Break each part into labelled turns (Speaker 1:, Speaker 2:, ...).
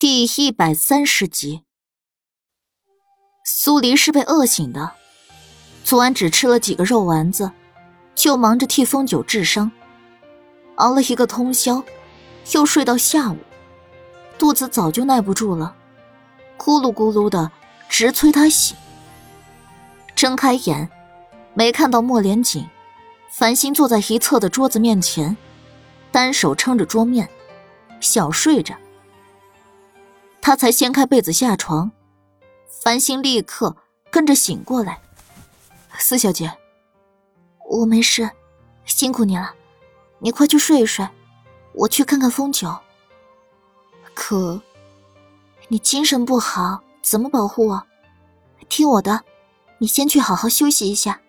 Speaker 1: 第一百三十集，苏黎是被饿醒的，昨晚只吃了几个肉丸子，就忙着替风九治伤，熬了一个通宵，又睡到下午，肚子早就耐不住了，咕噜咕噜的直催他醒。睁开眼，没看到莫连锦，繁星坐在一侧的桌子面前，单手撑着桌面，小睡着。他才掀开被子下床，繁星立刻跟着醒过来。四小姐，我没事，辛苦你了，你快去睡一睡，我去看看风九。可，你精神不好，怎么保护我？听我的，你先去好好休息一下。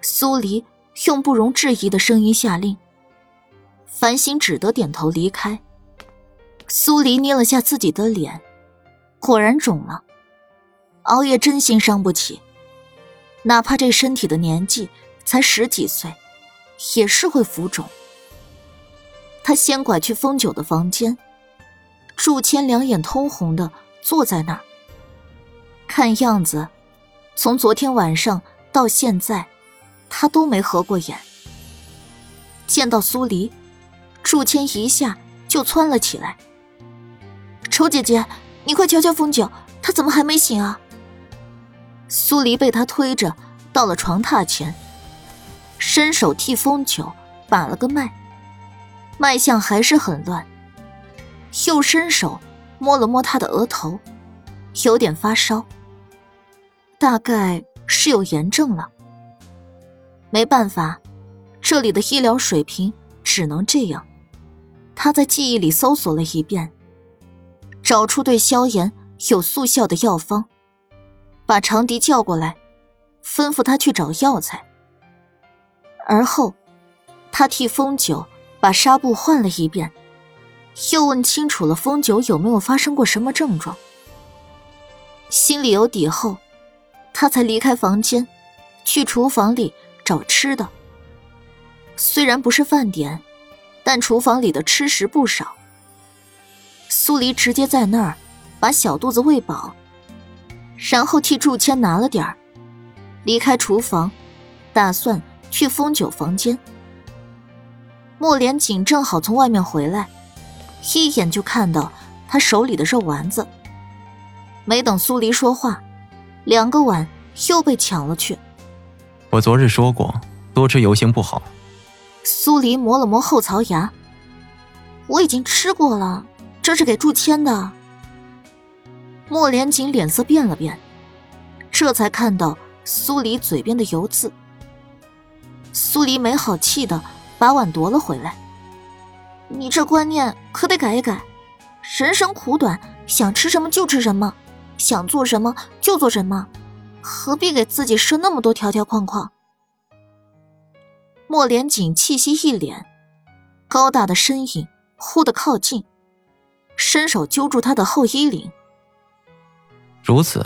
Speaker 1: 苏黎用不容置疑的声音下令，繁星只得点头离开。苏黎捏了下自己的脸，果然肿了。熬夜真心伤不起，哪怕这身体的年纪才十几岁，也是会浮肿。他先拐去风九的房间，祝谦两眼通红的坐在那儿。看样子，从昨天晚上到现在，他都没合过眼。见到苏黎，祝谦一下就窜了起来。丑姐姐，你快瞧瞧风九，他怎么还没醒啊？苏黎被他推着到了床榻前，伸手替风九把了个脉，脉象还是很乱。又伸手摸了摸他的额头，有点发烧，大概是有炎症了。没办法，这里的医疗水平只能这样。他在记忆里搜索了一遍。找出对萧炎有速效的药方，把长笛叫过来，吩咐他去找药材。而后，他替风九把纱布换了一遍，又问清楚了风九有没有发生过什么症状。心里有底后，他才离开房间，去厨房里找吃的。虽然不是饭点，但厨房里的吃食不少。苏黎直接在那儿把小肚子喂饱，然后替祝谦拿了点儿，离开厨房，打算去风九房间。莫连锦正好从外面回来，一眼就看到他手里的肉丸子。没等苏黎说话，两个碗又被抢了去。
Speaker 2: 我昨日说过，多吃油性不好。
Speaker 1: 苏黎磨了磨后槽牙，我已经吃过了。这是给祝谦的。莫连锦脸色变了变，这才看到苏黎嘴边的油渍。苏黎没好气的把碗夺了回来：“你这观念可得改一改，人生苦短，想吃什么就吃什么，想做什么就做什么，何必给自己设那么多条条框框？”莫连锦气息一敛，高大的身影忽的靠近。伸手揪住他的后衣领。
Speaker 2: 如此，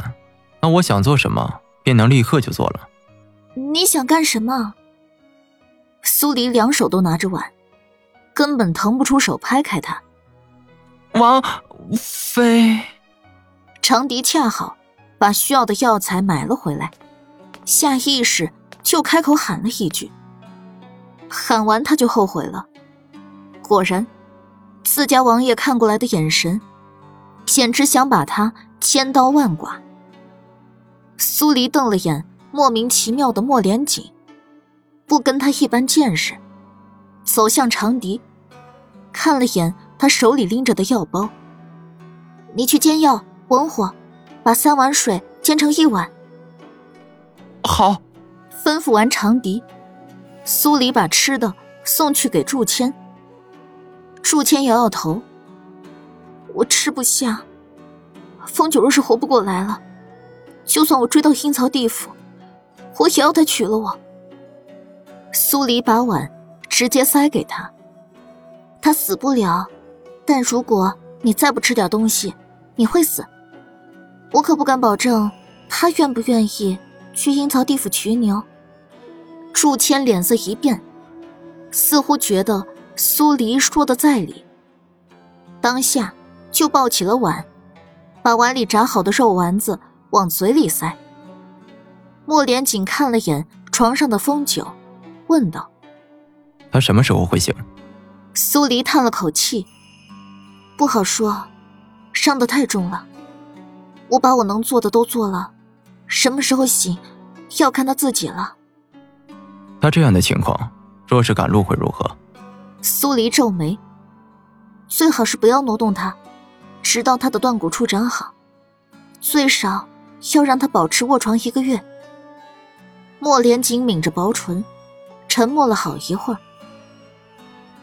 Speaker 2: 那我想做什么，便能立刻就做了。
Speaker 1: 你想干什么？苏黎两手都拿着碗，根本腾不出手拍开他。
Speaker 2: 王妃，
Speaker 1: 长笛恰好把需要的药材买了回来，下意识就开口喊了一句。喊完他就后悔了，果然。自家王爷看过来的眼神，简直想把他千刀万剐。苏黎瞪了眼莫名其妙的莫连锦，不跟他一般见识，走向长笛，看了眼他手里拎着的药包。你去煎药，文火，把三碗水煎成一碗。
Speaker 2: 好。
Speaker 1: 吩咐完长笛，苏黎把吃的送去给祝谦。祝谦摇摇头，我吃不下。风九若是活不过来了，就算我追到阴曹地府，我也要他娶了我。苏黎把碗直接塞给他，他死不了，但如果你再不吃点东西，你会死。我可不敢保证他愿不愿意去阴曹地府娶你哦。祝谦脸色一变，似乎觉得。苏黎说的在理，当下就抱起了碗，把碗里炸好的肉丸子往嘴里塞。莫连锦看了眼床上的风九，问道：“
Speaker 2: 他什么时候会醒？”
Speaker 1: 苏黎叹了口气：“不好说，伤得太重了。我把我能做的都做了，什么时候醒，要看他自己了。”
Speaker 2: 他这样的情况，若是赶路会如何？
Speaker 1: 苏黎皱眉：“最好是不要挪动他，直到他的断骨处长好，最少要让他保持卧床一个月。”莫连锦抿着薄唇，沉默了好一会儿。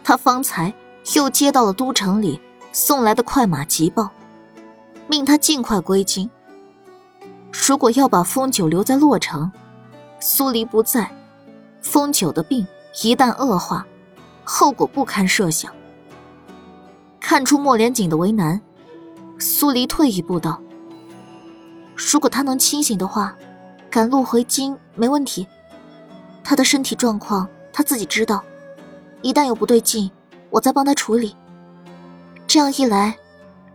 Speaker 1: 他方才又接到了都城里送来的快马急报，命他尽快归京。如果要把风九留在洛城，苏黎不在，风九的病一旦恶化，后果不堪设想。看出莫连锦的为难，苏黎退一步道：“如果他能清醒的话。”赶路回京没问题，他的身体状况他自己知道，一旦有不对劲，我再帮他处理。这样一来，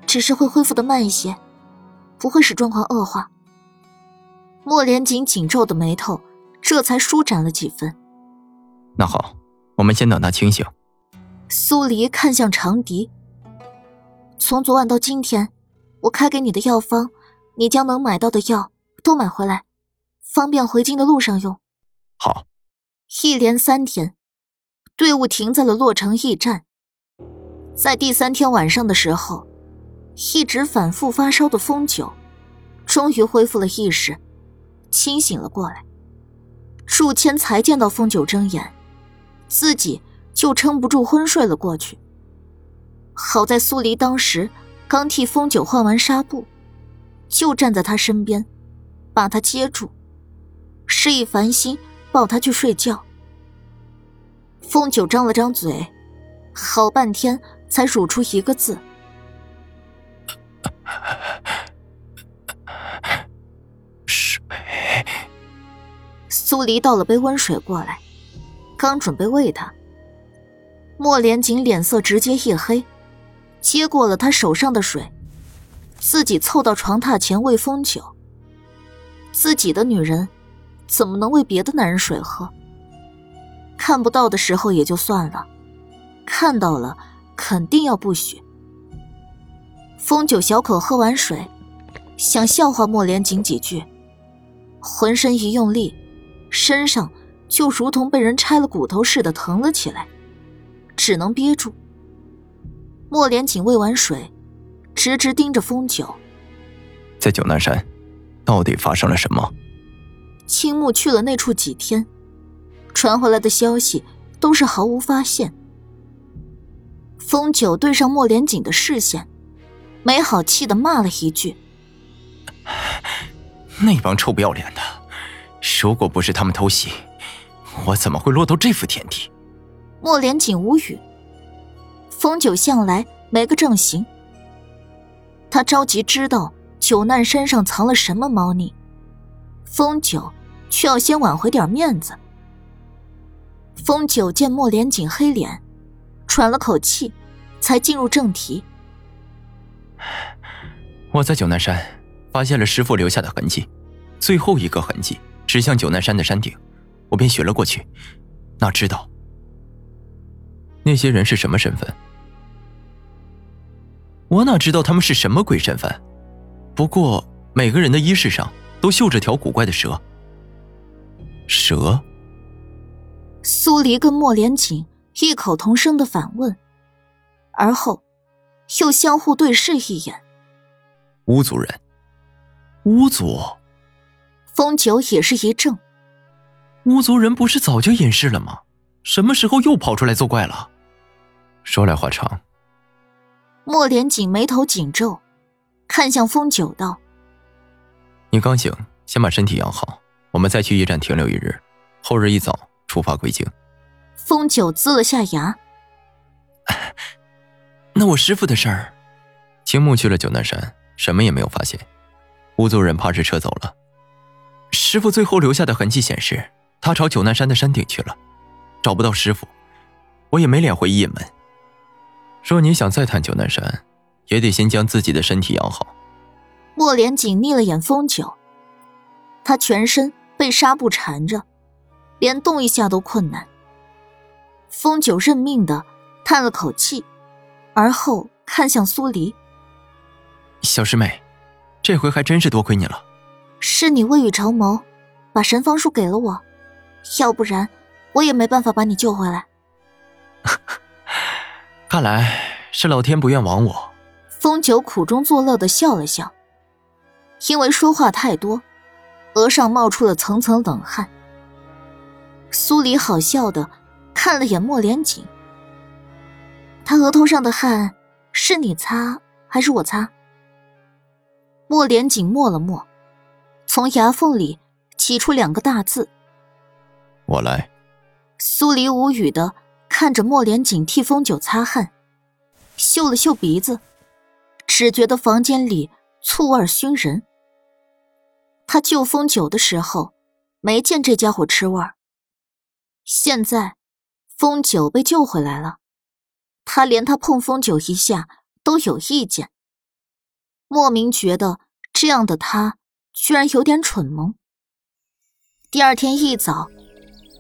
Speaker 1: 只是会恢复的慢一些，不会使状况恶化。莫连锦紧皱的眉头这才舒展了几分。
Speaker 2: 那好，我们先等他清醒。
Speaker 1: 苏黎看向长笛，从昨晚到今天，我开给你的药方，你将能买到的药都买回来。方便回京的路上用。
Speaker 2: 好。
Speaker 1: 一连三天，队伍停在了洛城驿站。在第三天晚上的时候，一直反复发烧的风九，终于恢复了意识，清醒了过来。祝谦才见到风九睁眼，自己就撑不住昏睡了过去。好在苏黎当时刚替风九换完纱布，就站在他身边，把他接住。示意繁星抱他去睡觉。风九张了张嘴，好半天才数出一个字：“
Speaker 2: 水。”
Speaker 1: 苏黎倒了杯温水过来，刚准备喂他，莫连锦脸色直接一黑，接过了他手上的水，自己凑到床榻前喂风九。自己的女人。怎么能喂别的男人水喝？看不到的时候也就算了，看到了肯定要不许。风九小口喝完水，想笑话莫连锦几句，浑身一用力，身上就如同被人拆了骨头似的疼了起来，只能憋住。莫连锦喂完水，直直盯着风九，
Speaker 2: 在九南山，到底发生了什么？
Speaker 1: 青木去了那处几天，传回来的消息都是毫无发现。风九对上莫连锦的视线，没好气的骂了一句：“
Speaker 2: 那帮臭不要脸的！如果不是他们偷袭，我怎么会落到这副田地？”
Speaker 1: 莫连锦无语。风九向来没个正形，他着急知道九难山上藏了什么猫腻。风九。却要先挽回点面子。风九见莫连锦黑脸，喘了口气，才进入正题。
Speaker 2: 我在九难山发现了师傅留下的痕迹，最后一个痕迹指向九难山的山顶，我便寻了过去。哪知道那些人是什么身份？我哪知道他们是什么鬼身份？不过每个人的衣饰上都绣着条古怪的蛇。蛇。
Speaker 1: 苏黎跟莫连锦异口同声的反问，而后又相互对视一眼。
Speaker 2: 巫族人，巫族。
Speaker 1: 风九也是一怔，
Speaker 2: 巫族人不是早就隐世了吗？什么时候又跑出来作怪了？说来话长。
Speaker 1: 莫连锦眉头紧皱，看向风九道：“
Speaker 2: 你刚醒，先把身体养好。”我们再去驿站停留一日，后日一早出发归京。
Speaker 1: 风九呲了下牙。
Speaker 2: 那我师傅的事儿，青木去了九南山，什么也没有发现。巫族人怕是撤走了。师傅最后留下的痕迹显示，他朝九南山的山顶去了，找不到师傅，我也没脸回驿门。若你想再探九南山，也得先将自己的身体养好。
Speaker 1: 莫莲紧睨了眼风九，他全身被纱布缠着，连动一下都困难。风九认命的叹了口气，而后看向苏黎：“
Speaker 2: 小师妹，这回还真是多亏你了。
Speaker 1: 是你未雨绸缪，把神方术给了我，要不然我也没办法把你救回来。
Speaker 2: 看来是老天不愿亡我。”
Speaker 1: 风九苦中作乐的笑了笑，因为说话太多，额上冒出了层层冷汗。苏黎好笑的。看了眼莫连锦，他额头上的汗是你擦还是我擦？莫连锦默了默，从牙缝里挤出两个大字：“
Speaker 2: 我来。”
Speaker 1: 苏黎无语的看着莫连锦替风九擦汗，嗅了嗅鼻子，只觉得房间里醋味熏人。他救风九的时候没见这家伙吃味儿，现在。风九被救回来了，他连他碰风九一下都有意见，莫名觉得这样的他居然有点蠢萌。第二天一早，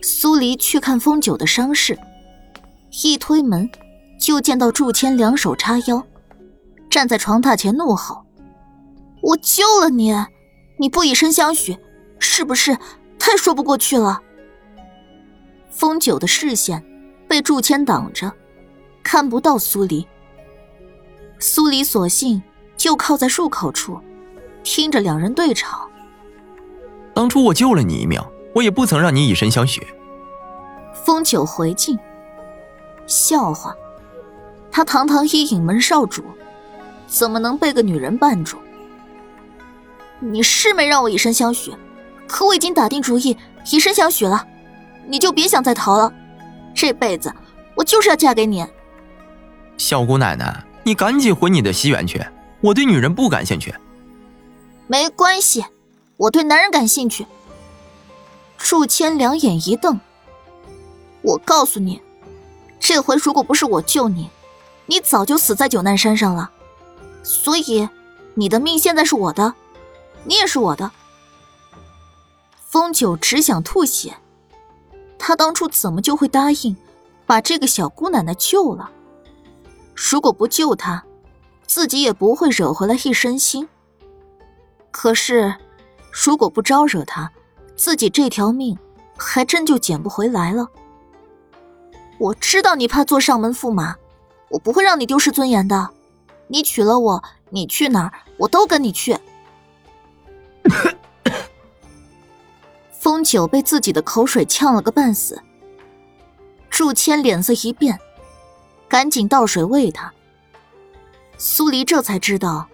Speaker 1: 苏黎去看风九的伤势，一推门就见到祝谦两手叉腰，站在床榻前怒吼：“我救了你，你不以身相许，是不是太说不过去了？”风九的视线。被祝谦挡着，看不到苏黎。苏黎索性就靠在入口处，听着两人对吵。
Speaker 2: 当初我救了你一命，我也不曾让你以身相许。
Speaker 1: 风九回敬：“笑话，他堂堂一影门少主，怎么能被个女人绊住？你是没让我以身相许，可我已经打定主意以身相许了，你就别想再逃了。”这辈子我就是要嫁给你，
Speaker 2: 小姑奶奶，你赶紧回你的西园去。我对女人不感兴趣。
Speaker 1: 没关系，我对男人感兴趣。祝谦两眼一瞪，我告诉你，这回如果不是我救你，你早就死在九难山上了。所以，你的命现在是我的，你也是我的。风九只想吐血。他当初怎么就会答应把这个小姑奶奶救了？如果不救她，自己也不会惹回来一身腥。可是，如果不招惹她，自己这条命还真就捡不回来了。我知道你怕做上门驸马，我不会让你丢失尊严的。你娶了我，你去哪儿，我都跟你去。风九被自己的口水呛了个半死，祝谦脸色一变，赶紧倒水喂他。苏黎这才知道，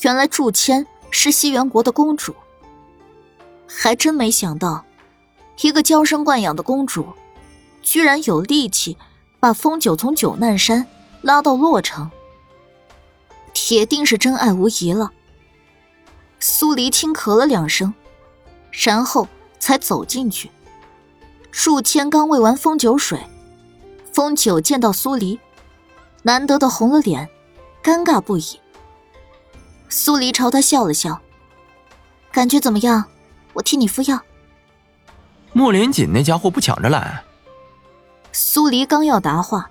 Speaker 1: 原来祝谦是西元国的公主。还真没想到，一个娇生惯养的公主，居然有力气把风九从九难山拉到洛城，铁定是真爱无疑了。苏黎轻咳了两声，然后。才走进去，数千刚喂完风酒水，风九见到苏黎，难得的红了脸，尴尬不已。苏黎朝他笑了笑，感觉怎么样？我替你敷药。
Speaker 2: 莫连锦那家伙不抢着来？
Speaker 1: 苏黎刚要答话，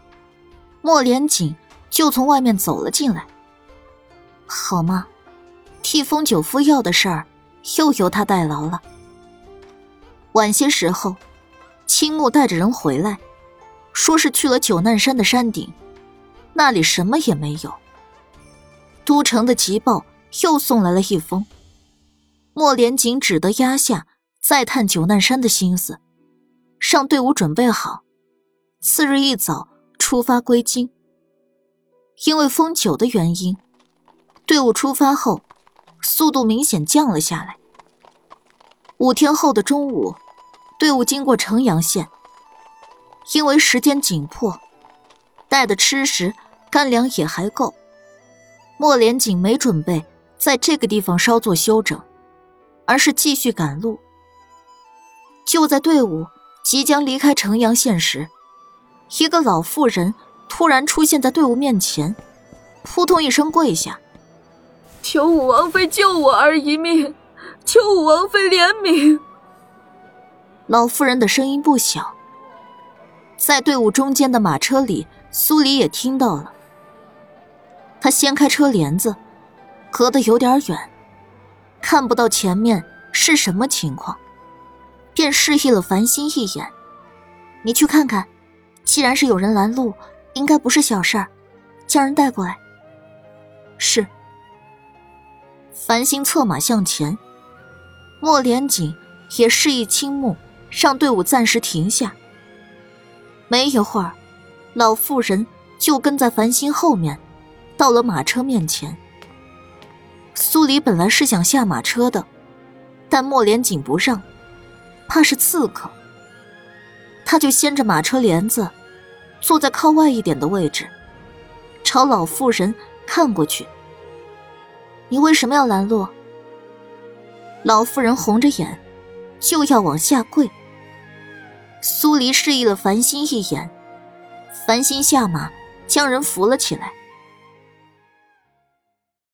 Speaker 1: 莫连锦就从外面走了进来。好吗？替风九敷药的事儿，又由他代劳了。晚些时候，青木带着人回来，说是去了九难山的山顶，那里什么也没有。都城的急报又送来了一封，莫连锦只得压下再探九难山的心思，让队伍准备好，次日一早出发归京。因为封酒的原因，队伍出发后速度明显降了下来。五天后的中午，队伍经过城阳县。因为时间紧迫，带的吃食、干粮也还够。莫连锦没准备在这个地方稍作休整，而是继续赶路。就在队伍即将离开城阳县时，一个老妇人突然出现在队伍面前，扑通一声跪下，
Speaker 3: 求武王妃救我儿一命，求武王妃怜悯。
Speaker 1: 老妇人的声音不小，在队伍中间的马车里，苏黎也听到了。他掀开车帘子，隔得有点远，看不到前面是什么情况，便示意了繁星一眼：“你去看看，既然是有人拦路，应该不是小事儿，将人带过来。”是。繁星策马向前，莫连锦也示意青木。让队伍暂时停下。没一会儿，老妇人就跟在繁星后面，到了马车面前。苏黎本来是想下马车的，但莫连锦不让，怕是刺客。他就掀着马车帘子，坐在靠外一点的位置，朝老妇人看过去。你为什么要拦路？老妇人红着眼，就要往下跪。苏黎示意了繁星一眼，繁星下马，将人扶了起来。